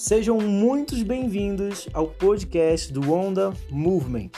Sejam muito bem-vindos ao podcast do Onda Movement.